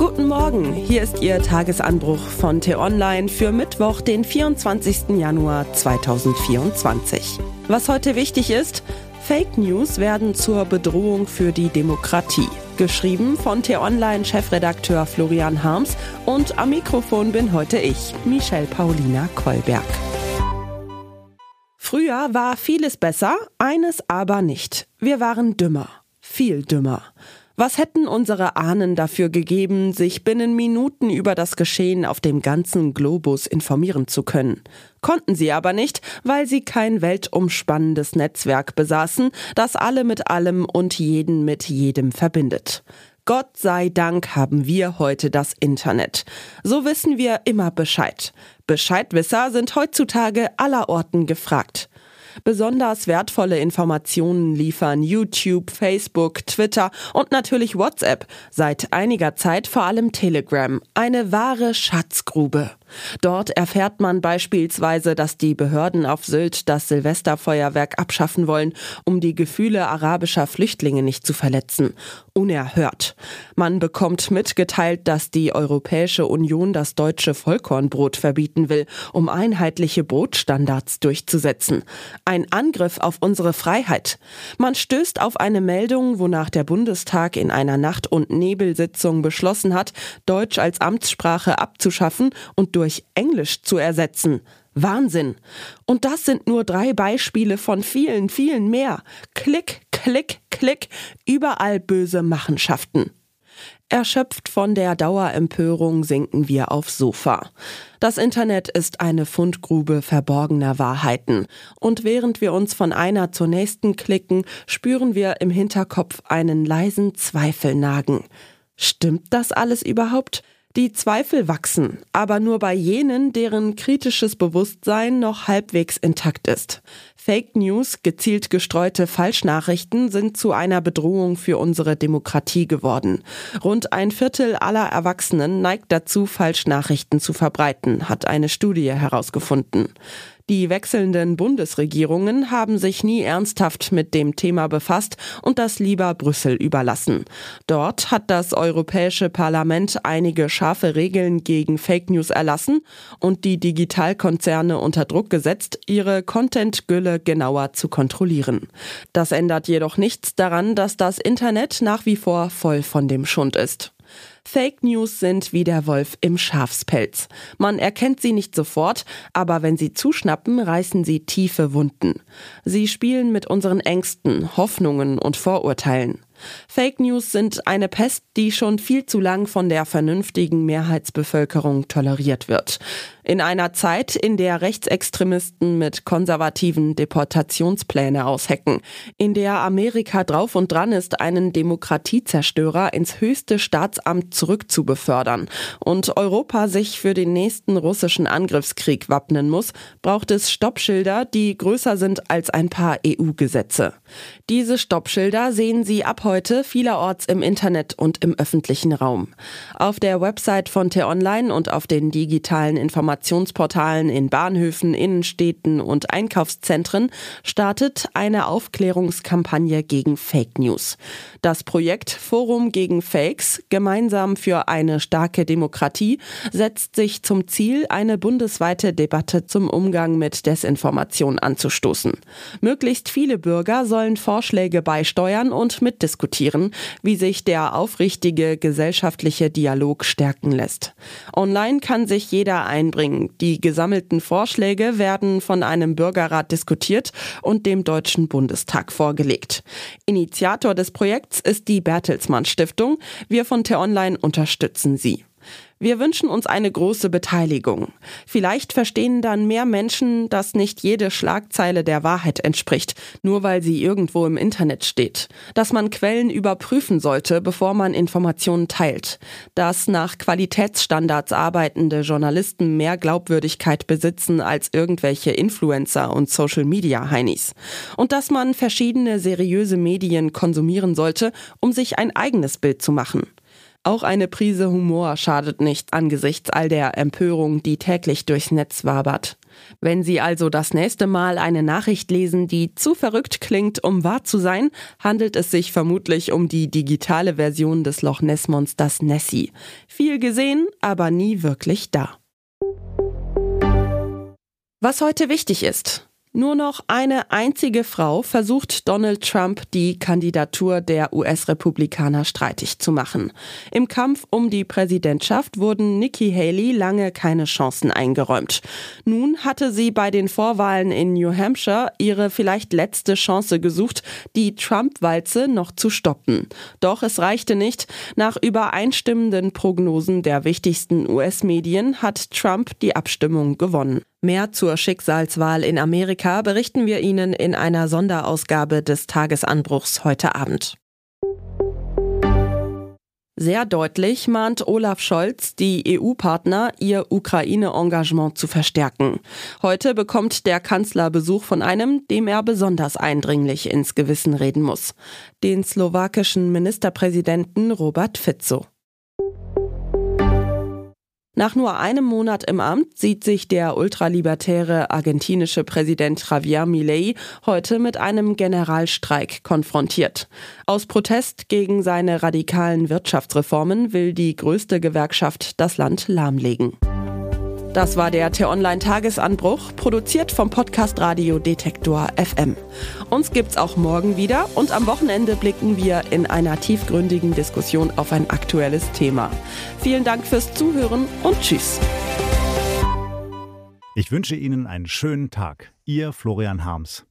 Guten Morgen, hier ist Ihr Tagesanbruch von T-Online für Mittwoch, den 24. Januar 2024. Was heute wichtig ist, Fake News werden zur Bedrohung für die Demokratie. Geschrieben von T-Online-Chefredakteur Florian Harms und am Mikrofon bin heute ich, Michelle Paulina Kolberg. Früher war vieles besser, eines aber nicht. Wir waren dümmer, viel dümmer. Was hätten unsere Ahnen dafür gegeben, sich binnen Minuten über das Geschehen auf dem ganzen Globus informieren zu können? Konnten sie aber nicht, weil sie kein weltumspannendes Netzwerk besaßen, das alle mit allem und jeden mit jedem verbindet. Gott sei Dank haben wir heute das Internet. So wissen wir immer Bescheid. Bescheidwisser sind heutzutage allerorten gefragt. Besonders wertvolle Informationen liefern YouTube, Facebook, Twitter und natürlich WhatsApp. Seit einiger Zeit vor allem Telegram. Eine wahre Schatzgrube. Dort erfährt man beispielsweise, dass die Behörden auf Sylt das Silvesterfeuerwerk abschaffen wollen, um die Gefühle arabischer Flüchtlinge nicht zu verletzen. Unerhört. Man bekommt mitgeteilt, dass die Europäische Union das deutsche Vollkornbrot verbieten will, um einheitliche Brotstandards durchzusetzen. Ein Angriff auf unsere Freiheit. Man stößt auf eine Meldung, wonach der Bundestag in einer Nacht- und Nebelsitzung beschlossen hat, Deutsch als Amtssprache abzuschaffen und durch Englisch zu ersetzen. Wahnsinn. Und das sind nur drei Beispiele von vielen, vielen mehr. Klick, klick, klick, überall böse Machenschaften. Erschöpft von der Dauerempörung sinken wir aufs Sofa. Das Internet ist eine Fundgrube verborgener Wahrheiten. Und während wir uns von einer zur nächsten klicken, spüren wir im Hinterkopf einen leisen Zweifel nagen. Stimmt das alles überhaupt? Die Zweifel wachsen, aber nur bei jenen, deren kritisches Bewusstsein noch halbwegs intakt ist. Fake News, gezielt gestreute Falschnachrichten sind zu einer Bedrohung für unsere Demokratie geworden. Rund ein Viertel aller Erwachsenen neigt dazu, Falschnachrichten zu verbreiten, hat eine Studie herausgefunden. Die wechselnden Bundesregierungen haben sich nie ernsthaft mit dem Thema befasst und das lieber Brüssel überlassen. Dort hat das Europäische Parlament einige scharfe Regeln gegen Fake News erlassen und die Digitalkonzerne unter Druck gesetzt, ihre Content-Gülle genauer zu kontrollieren. Das ändert jedoch nichts daran, dass das Internet nach wie vor voll von dem Schund ist. Fake News sind wie der Wolf im Schafspelz. Man erkennt sie nicht sofort, aber wenn sie zuschnappen, reißen sie tiefe Wunden. Sie spielen mit unseren Ängsten, Hoffnungen und Vorurteilen. Fake News sind eine Pest, die schon viel zu lang von der vernünftigen Mehrheitsbevölkerung toleriert wird. In einer Zeit, in der Rechtsextremisten mit konservativen Deportationspläne aushecken, in der Amerika drauf und dran ist, einen Demokratiezerstörer ins höchste Staatsamt zurückzubefördern und Europa sich für den nächsten russischen Angriffskrieg wappnen muss, braucht es Stoppschilder, die größer sind als ein paar EU-Gesetze. Diese Stoppschilder sehen Sie ab heute vielerorts im Internet und im öffentlichen Raum. Auf der Website von T-Online und auf den digitalen Informationsportalen in Bahnhöfen, Innenstädten und Einkaufszentren startet eine Aufklärungskampagne gegen Fake News. Das Projekt Forum gegen Fakes, gemeinsam für eine starke Demokratie, setzt sich zum Ziel, eine bundesweite Debatte zum Umgang mit Desinformation anzustoßen. Möglichst viele Bürger sollen Vorschläge beisteuern und mitdiskutieren, wie sich der aufrichtige gesellschaftliche Dialog stärken lässt. Online kann sich jeder einbringen. Die gesammelten Vorschläge werden von einem Bürgerrat diskutiert und dem Deutschen Bundestag vorgelegt. Initiator des Projekts ist die Bertelsmann Stiftung. Wir von T-Online unterstützen sie. Wir wünschen uns eine große Beteiligung. Vielleicht verstehen dann mehr Menschen, dass nicht jede Schlagzeile der Wahrheit entspricht, nur weil sie irgendwo im Internet steht. Dass man Quellen überprüfen sollte, bevor man Informationen teilt. Dass nach Qualitätsstandards arbeitende Journalisten mehr Glaubwürdigkeit besitzen als irgendwelche Influencer und Social Media Heinis. Und dass man verschiedene seriöse Medien konsumieren sollte, um sich ein eigenes Bild zu machen. Auch eine Prise Humor schadet nicht angesichts all der Empörung, die täglich durchs Netz wabert. Wenn Sie also das nächste Mal eine Nachricht lesen, die zu verrückt klingt, um wahr zu sein, handelt es sich vermutlich um die digitale Version des Loch Ness Monsters Nessie. Viel gesehen, aber nie wirklich da. Was heute wichtig ist. Nur noch eine einzige Frau versucht Donald Trump, die Kandidatur der US-Republikaner streitig zu machen. Im Kampf um die Präsidentschaft wurden Nikki Haley lange keine Chancen eingeräumt. Nun hatte sie bei den Vorwahlen in New Hampshire ihre vielleicht letzte Chance gesucht, die Trump-Walze noch zu stoppen. Doch es reichte nicht. Nach übereinstimmenden Prognosen der wichtigsten US-Medien hat Trump die Abstimmung gewonnen. Mehr zur Schicksalswahl in Amerika berichten wir Ihnen in einer Sonderausgabe des Tagesanbruchs heute Abend. Sehr deutlich mahnt Olaf Scholz die EU-Partner, ihr Ukraine-Engagement zu verstärken. Heute bekommt der Kanzler Besuch von einem, dem er besonders eindringlich ins Gewissen reden muss. Den slowakischen Ministerpräsidenten Robert Fico. Nach nur einem Monat im Amt sieht sich der ultralibertäre argentinische Präsident Javier Milei heute mit einem Generalstreik konfrontiert. Aus Protest gegen seine radikalen Wirtschaftsreformen will die größte Gewerkschaft das Land lahmlegen. Das war der T-Online-Tagesanbruch, produziert vom Podcast Radio Detektor FM. Uns gibt's auch morgen wieder und am Wochenende blicken wir in einer tiefgründigen Diskussion auf ein aktuelles Thema. Vielen Dank fürs Zuhören und Tschüss. Ich wünsche Ihnen einen schönen Tag. Ihr Florian Harms.